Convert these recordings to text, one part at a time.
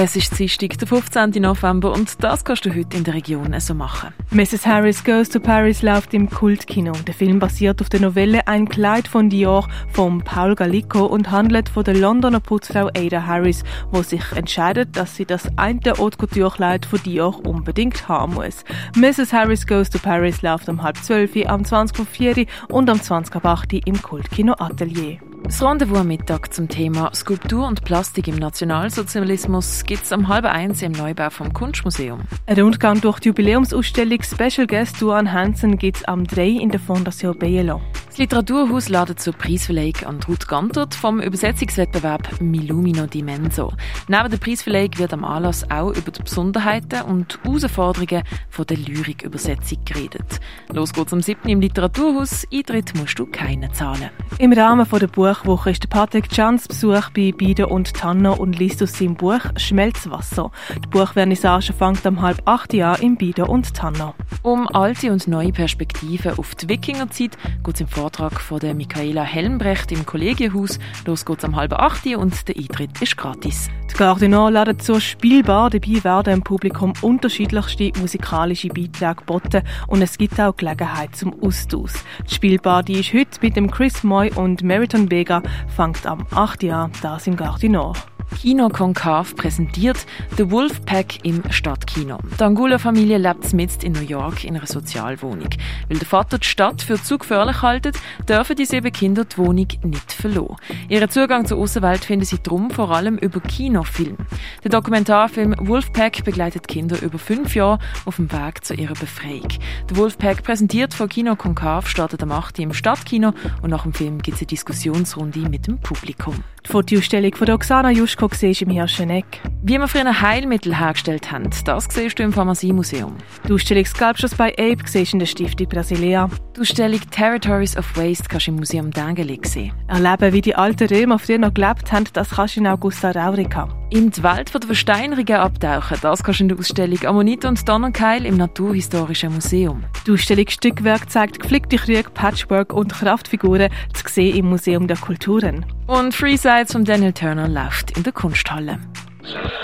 Es ist Dienstag, der 15. November und das kannst du heute in der Region so machen. Mrs. Harris Goes to Paris läuft im Kultkino. Der Film basiert auf der Novelle Ein Kleid von Dior von Paul Gallico und handelt von der Londoner Putzfrau Ada Harris, wo sich entscheidet, dass sie das eine Haute Couture Kleid von Dior unbedingt haben muss. Mrs. Harris Goes to Paris läuft um halb zwölf, am 20.04 und am 20.08 im Kultkino Atelier. Das Rendezvous am Mittag zum Thema Skulptur und Plastik im Nationalsozialismus gibt es um halb eins im Neubau vom Kunstmuseum. Ein Rundgang durch die Jubiläumsausstellung Special Guest Duan Hansen gibt es am 3 in der Fondation Bielo. Das Literaturhaus ladet zur Preisverleihung an Ruth Gantert vom Übersetzungswettbewerb Milumino Dimenso. Neben der Preisverleihung wird am Anlass auch über die Besonderheiten und Herausforderungen von der Lyrikübersetzung geredet. Los geht's am 7. im Literaturhaus. Eintritt musst du keine zahlen. Im Rahmen der Buchwoche ist Patrick Chans Besuch bei Bieder und Tanner und liest aus seinem Buch Schmelzwasser. Die Buchvernissage fängt am halb acht Jahr im Bieder und Tanner. Um alte und neue Perspektiven auf die Wikingerzeit geht es im Vortrag von der Michaela Helmbrecht im Kollegienhaus. Los geht's am halb acht und der Eintritt ist gratis. Die Gardinal laden zur Spielbar. Dabei werden im Publikum unterschiedlichste musikalische Beiträge geboten und es gibt auch Gelegenheit zum Austausch. Die Spielbar die ist heute mit dem Chris Moy und Meriton Vega fängt am 8. Jahr das im Gardinal. Kino Konkav präsentiert The Wolfpack im Stadtkino. Die Angula-Familie lebt mitten in New York in einer Sozialwohnung. Weil der Vater die Stadt für zu gefährlich haltet, dürfen die sieben Kinder die Wohnung nicht verlassen. Ihren Zugang zur Außenwelt finden sie drum vor allem über Kinofilm. Der Dokumentarfilm Wolfpack begleitet Kinder über fünf Jahre auf dem Weg zu ihrer Befreiung. Der Wolfpack präsentiert von Kino Konkav startet am 8. im Stadtkino und nach dem Film gibt es eine Diskussionsrunde mit dem Publikum. Die Fotoausstellung von Oksana Juschko siehst im Hirscheneck. Wie wir früher Heilmittel hergestellt haben, das siehst du im Pharmaziemuseum. Die Ausstellung Sculptures by Ape in der Stiftung Brasilia. Die Ausstellung Territories of Waste kannst du im Museum Dengeli sehen. Erleben, wie die alten Römer früher noch gelebt haben, das kannst du in Augusta Raurica. In die Welt der Versteinerungen abtauchen, das kannst du in der Ausstellung Ammonit und Donnerkeil im Naturhistorischen Museum. Die Ausstellung Stückwerk zeigt geflickte Krüge, Patchwork und Kraftfiguren zu sehen im Museum der Kulturen. Und Freesides von Daniel Turner läuft in der Kunsthalle.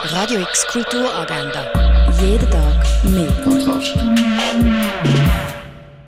Radio X Kulturagenda. Jeden Tag mehr. Kontrast.